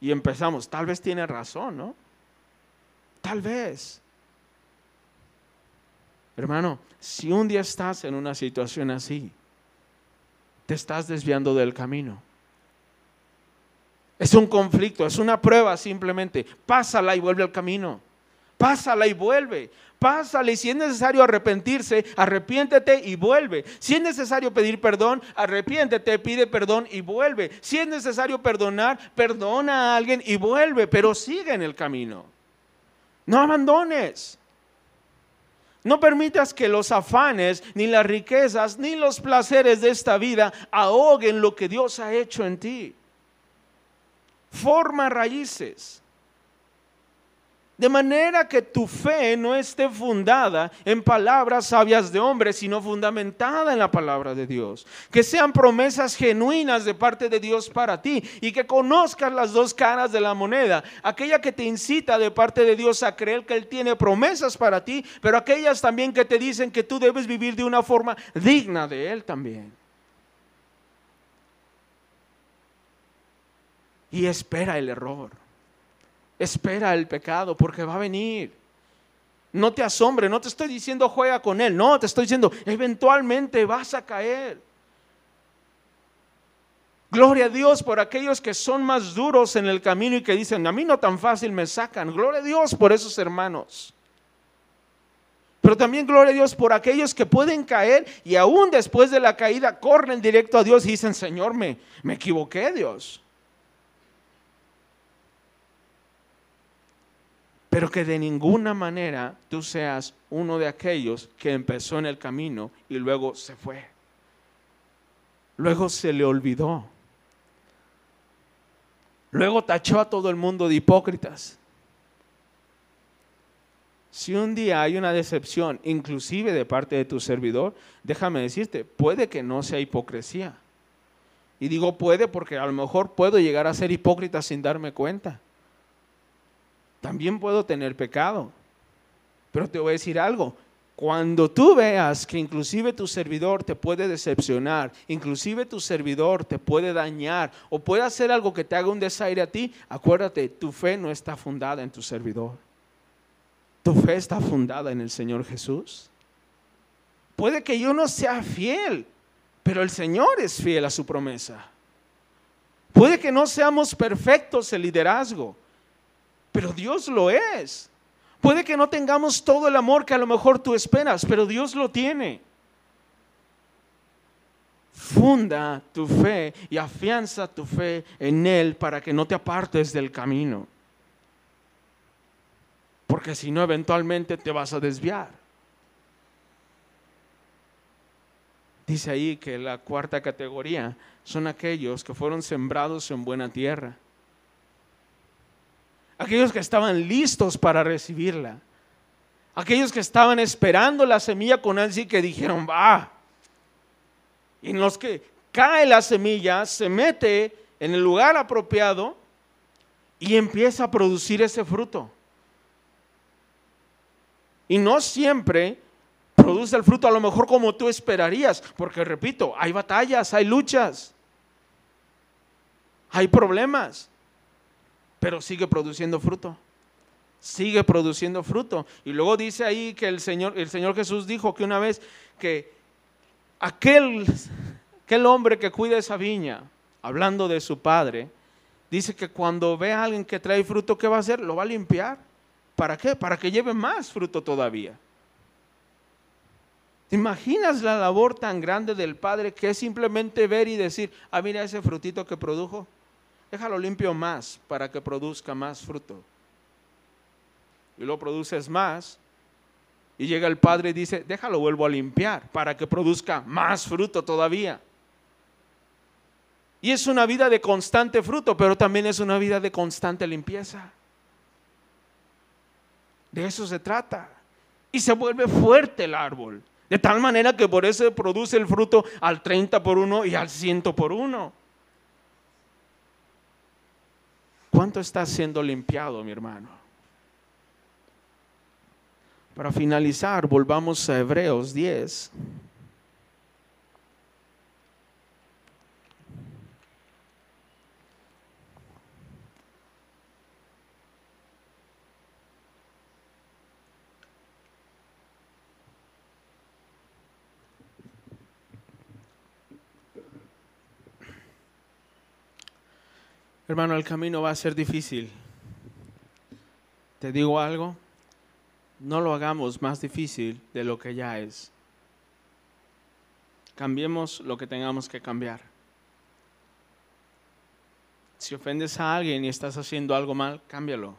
[SPEAKER 2] y empezamos, tal vez tiene razón, ¿no? Tal vez. Hermano, si un día estás en una situación así, te estás desviando del camino. Es un conflicto, es una prueba simplemente. Pásala y vuelve al camino. Pásala y vuelve. Pásale. Si es necesario arrepentirse, arrepiéntete y vuelve. Si es necesario pedir perdón, arrepiéntete, pide perdón y vuelve. Si es necesario perdonar, perdona a alguien y vuelve, pero sigue en el camino. No abandones. No permitas que los afanes, ni las riquezas, ni los placeres de esta vida ahoguen lo que Dios ha hecho en ti. Forma raíces. De manera que tu fe no esté fundada en palabras sabias de hombres, sino fundamentada en la palabra de Dios. Que sean promesas genuinas de parte de Dios para ti y que conozcas las dos caras de la moneda. Aquella que te incita de parte de Dios a creer que Él tiene promesas para ti, pero aquellas también que te dicen que tú debes vivir de una forma digna de Él también. Y espera el error. Espera el pecado porque va a venir. No te asombre, no te estoy diciendo juega con él, no, te estoy diciendo eventualmente vas a caer. Gloria a Dios por aquellos que son más duros en el camino y que dicen, a mí no tan fácil me sacan. Gloria a Dios por esos hermanos. Pero también gloria a Dios por aquellos que pueden caer y aún después de la caída corren directo a Dios y dicen, Señor, me, me equivoqué, Dios. Pero que de ninguna manera tú seas uno de aquellos que empezó en el camino y luego se fue. Luego se le olvidó. Luego tachó a todo el mundo de hipócritas. Si un día hay una decepción, inclusive de parte de tu servidor, déjame decirte, puede que no sea hipocresía. Y digo puede porque a lo mejor puedo llegar a ser hipócrita sin darme cuenta también puedo tener pecado. Pero te voy a decir algo, cuando tú veas que inclusive tu servidor te puede decepcionar, inclusive tu servidor te puede dañar o puede hacer algo que te haga un desaire a ti, acuérdate, tu fe no está fundada en tu servidor. Tu fe está fundada en el Señor Jesús. Puede que yo no sea fiel, pero el Señor es fiel a su promesa. Puede que no seamos perfectos en liderazgo, pero Dios lo es. Puede que no tengamos todo el amor que a lo mejor tú esperas, pero Dios lo tiene. Funda tu fe y afianza tu fe en Él para que no te apartes del camino. Porque si no, eventualmente te vas a desviar. Dice ahí que la cuarta categoría son aquellos que fueron sembrados en buena tierra aquellos que estaban listos para recibirla, aquellos que estaban esperando la semilla con ansia y que dijeron, va. Y en los que cae la semilla, se mete en el lugar apropiado y empieza a producir ese fruto. Y no siempre produce el fruto a lo mejor como tú esperarías, porque repito, hay batallas, hay luchas, hay problemas pero sigue produciendo fruto. Sigue produciendo fruto. Y luego dice ahí que el Señor, el Señor Jesús dijo que una vez que aquel, aquel hombre que cuida esa viña, hablando de su padre, dice que cuando ve a alguien que trae fruto, ¿qué va a hacer? Lo va a limpiar. ¿Para qué? Para que lleve más fruto todavía. ¿Te imaginas la labor tan grande del Padre que es simplemente ver y decir, ah, mira ese frutito que produjo? Déjalo limpio más para que produzca más fruto. Y lo produces más. Y llega el Padre y dice, déjalo vuelvo a limpiar para que produzca más fruto todavía. Y es una vida de constante fruto, pero también es una vida de constante limpieza. De eso se trata. Y se vuelve fuerte el árbol. De tal manera que por eso produce el fruto al 30 por uno y al 100 por uno. ¿Cuánto está siendo limpiado, mi hermano? Para finalizar, volvamos a Hebreos 10. Hermano, el camino va a ser difícil. Te digo algo, no lo hagamos más difícil de lo que ya es. Cambiemos lo que tengamos que cambiar. Si ofendes a alguien y estás haciendo algo mal, cámbialo.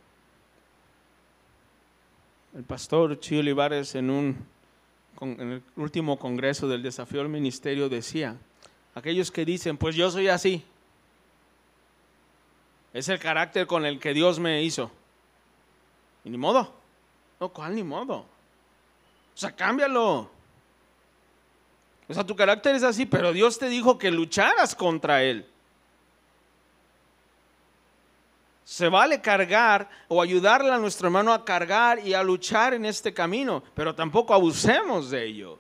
[SPEAKER 2] El pastor Chio Olivares en, un, en el último congreso del desafío al ministerio decía, aquellos que dicen, pues yo soy así, es el carácter con el que Dios me hizo. Y ni modo. No, ¿cuál ni modo? O sea, cámbialo. O sea, tu carácter es así, pero Dios te dijo que lucharas contra él. Se vale cargar o ayudarle a nuestro hermano a cargar y a luchar en este camino, pero tampoco abusemos de ello.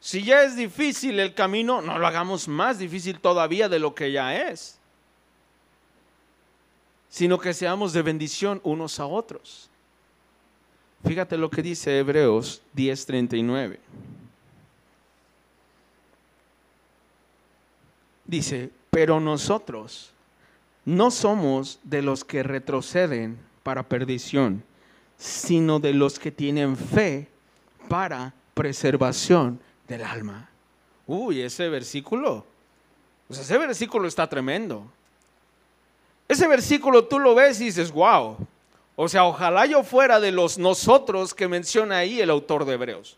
[SPEAKER 2] Si ya es difícil el camino, no lo hagamos más difícil todavía de lo que ya es sino que seamos de bendición unos a otros. Fíjate lo que dice Hebreos 10:39. Dice, pero nosotros no somos de los que retroceden para perdición, sino de los que tienen fe para preservación del alma. Uy, ese versículo, pues ese versículo está tremendo. Ese versículo tú lo ves y dices, wow. O sea, ojalá yo fuera de los nosotros que menciona ahí el autor de Hebreos.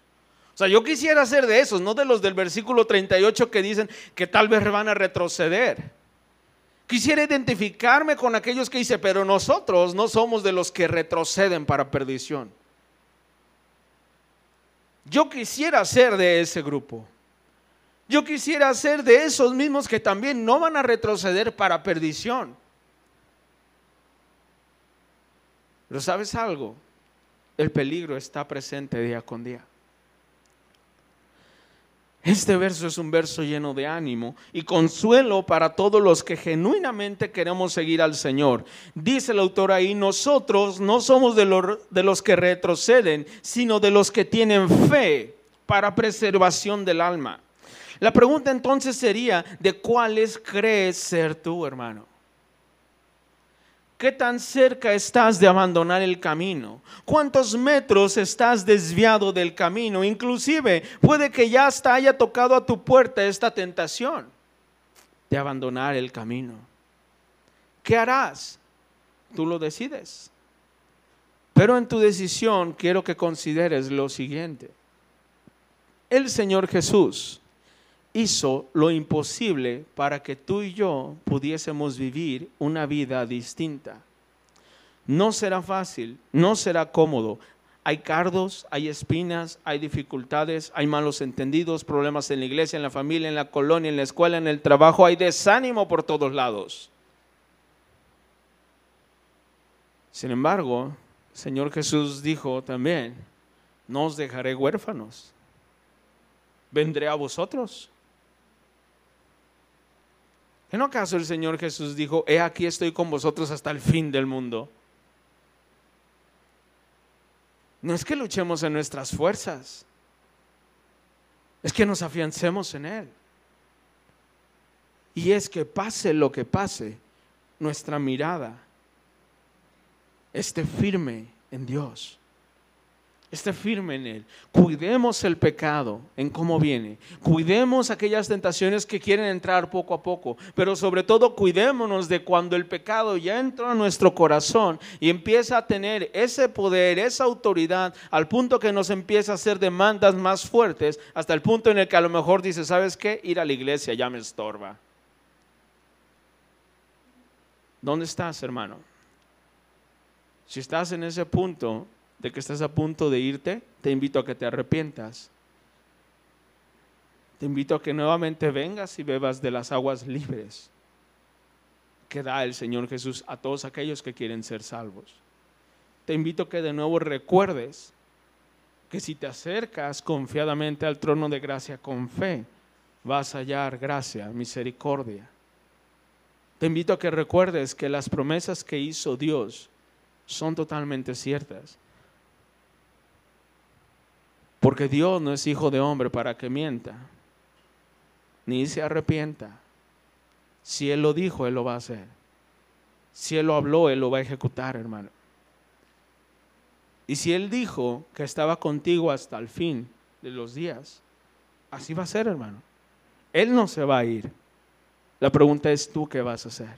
[SPEAKER 2] O sea, yo quisiera ser de esos, no de los del versículo 38 que dicen que tal vez van a retroceder. Quisiera identificarme con aquellos que dicen, pero nosotros no somos de los que retroceden para perdición. Yo quisiera ser de ese grupo. Yo quisiera ser de esos mismos que también no van a retroceder para perdición. Pero sabes algo, el peligro está presente día con día. Este verso es un verso lleno de ánimo y consuelo para todos los que genuinamente queremos seguir al Señor. Dice el autor ahí, nosotros no somos de los, de los que retroceden, sino de los que tienen fe para preservación del alma. La pregunta entonces sería, ¿de cuáles crees ser tú, hermano? ¿Qué tan cerca estás de abandonar el camino? ¿Cuántos metros estás desviado del camino? Inclusive puede que ya hasta haya tocado a tu puerta esta tentación de abandonar el camino. ¿Qué harás? Tú lo decides. Pero en tu decisión quiero que consideres lo siguiente. El Señor Jesús hizo lo imposible para que tú y yo pudiésemos vivir una vida distinta. No será fácil, no será cómodo. Hay cardos, hay espinas, hay dificultades, hay malos entendidos, problemas en la iglesia, en la familia, en la colonia, en la escuela, en el trabajo, hay desánimo por todos lados. Sin embargo, el Señor Jesús dijo también, no os dejaré huérfanos, vendré a vosotros. ¿En acaso el Señor Jesús dijo, he aquí estoy con vosotros hasta el fin del mundo? No es que luchemos en nuestras fuerzas, es que nos afiancemos en Él. Y es que pase lo que pase, nuestra mirada esté firme en Dios. Esté firme en Él. Cuidemos el pecado en cómo viene. Cuidemos aquellas tentaciones que quieren entrar poco a poco. Pero sobre todo cuidémonos de cuando el pecado ya entra a nuestro corazón y empieza a tener ese poder, esa autoridad, al punto que nos empieza a hacer demandas más fuertes, hasta el punto en el que a lo mejor dice, ¿sabes qué? Ir a la iglesia ya me estorba. ¿Dónde estás, hermano? Si estás en ese punto de que estás a punto de irte, te invito a que te arrepientas. Te invito a que nuevamente vengas y bebas de las aguas libres que da el Señor Jesús a todos aquellos que quieren ser salvos. Te invito a que de nuevo recuerdes que si te acercas confiadamente al trono de gracia con fe, vas a hallar gracia, misericordia. Te invito a que recuerdes que las promesas que hizo Dios son totalmente ciertas. Porque Dios no es hijo de hombre para que mienta, ni se arrepienta. Si Él lo dijo, Él lo va a hacer. Si Él lo habló, Él lo va a ejecutar, hermano. Y si Él dijo que estaba contigo hasta el fin de los días, así va a ser, hermano. Él no se va a ir. La pregunta es tú qué vas a hacer.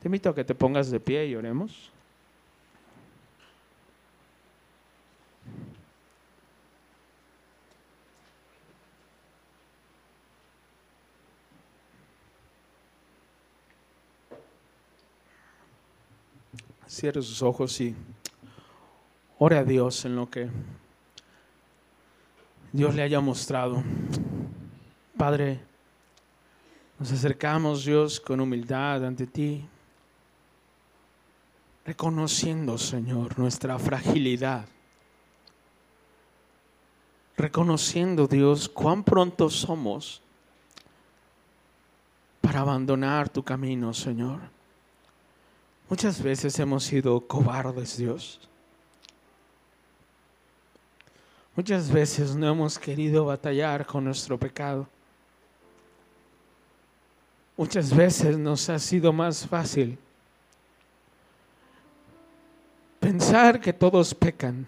[SPEAKER 2] Te invito a que te pongas de pie y oremos. Cierre sus ojos y ore a Dios en lo que Dios le haya mostrado. Padre, nos acercamos, Dios, con humildad ante ti, reconociendo, Señor, nuestra fragilidad, reconociendo, Dios, cuán pronto somos para abandonar tu camino, Señor. Muchas veces hemos sido cobardes, Dios. Muchas veces no hemos querido batallar con nuestro pecado. Muchas veces nos ha sido más fácil pensar que todos pecan.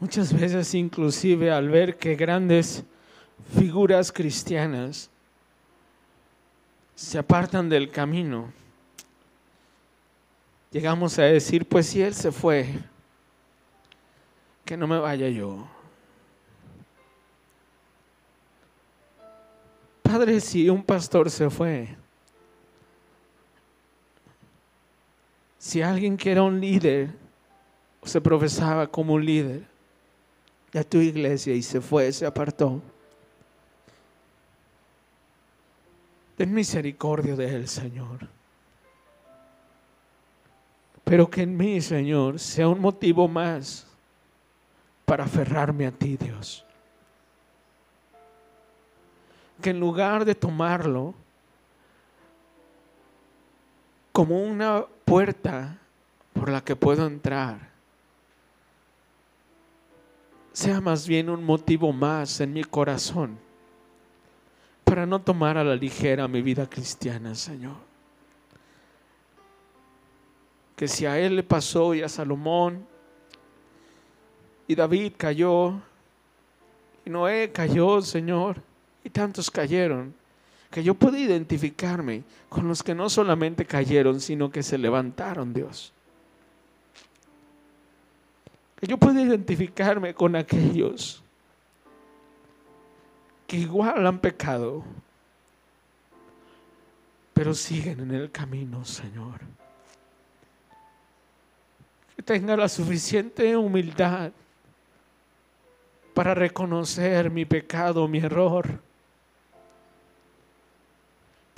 [SPEAKER 2] Muchas veces inclusive al ver que grandes figuras cristianas se apartan del camino, llegamos a decir, pues si Él se fue, que no me vaya yo. Padre, si un pastor se fue, si alguien que era un líder se profesaba como un líder de tu iglesia y se fue, se apartó, ten misericordia de él, Señor. Pero que en mí, Señor, sea un motivo más para aferrarme a ti, Dios que en lugar de tomarlo como una puerta por la que puedo entrar, sea más bien un motivo más en mi corazón para no tomar a la ligera mi vida cristiana, Señor. Que si a él le pasó y a Salomón, y David cayó, y Noé cayó, Señor, y tantos cayeron, que yo puedo identificarme con los que no solamente cayeron, sino que se levantaron, Dios. Que yo puedo identificarme con aquellos que igual han pecado, pero siguen en el camino, Señor. Que tenga la suficiente humildad para reconocer mi pecado, mi error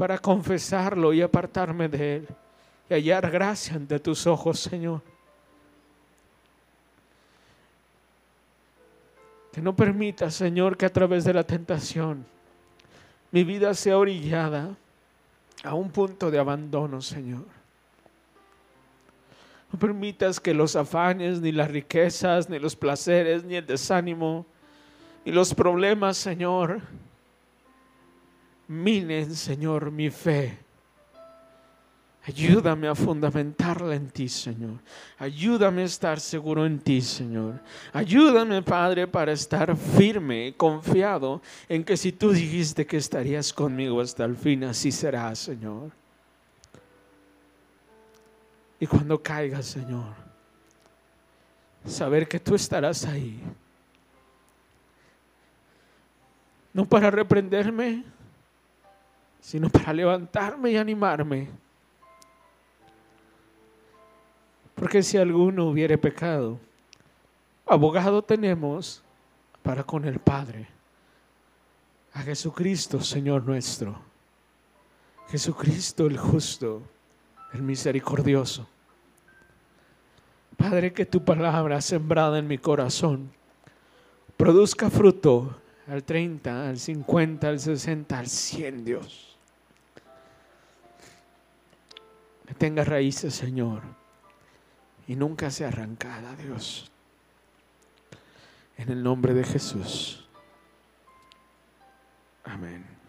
[SPEAKER 2] para confesarlo y apartarme de él y hallar gracia ante tus ojos, Señor. Que no permita, Señor, que a través de la tentación mi vida sea orillada a un punto de abandono, Señor. No permitas que los afanes, ni las riquezas, ni los placeres, ni el desánimo, ni los problemas, Señor, minen, Señor, mi fe. Ayúdame a fundamentarla en ti, Señor. Ayúdame a estar seguro en ti, Señor. Ayúdame, Padre, para estar firme, confiado en que si tú dijiste que estarías conmigo hasta el fin, así será, Señor. Y cuando caiga, Señor, saber que tú estarás ahí. No para reprenderme, sino para levantarme y animarme. Porque si alguno hubiere pecado, abogado tenemos para con el Padre, a Jesucristo, Señor nuestro. Jesucristo el justo, el misericordioso. Padre, que tu palabra sembrada en mi corazón produzca fruto al 30, al 50, al 60, al 100, Dios. Que tenga raíces, Señor, y nunca sea arrancada, Dios. En el nombre de Jesús. Amén.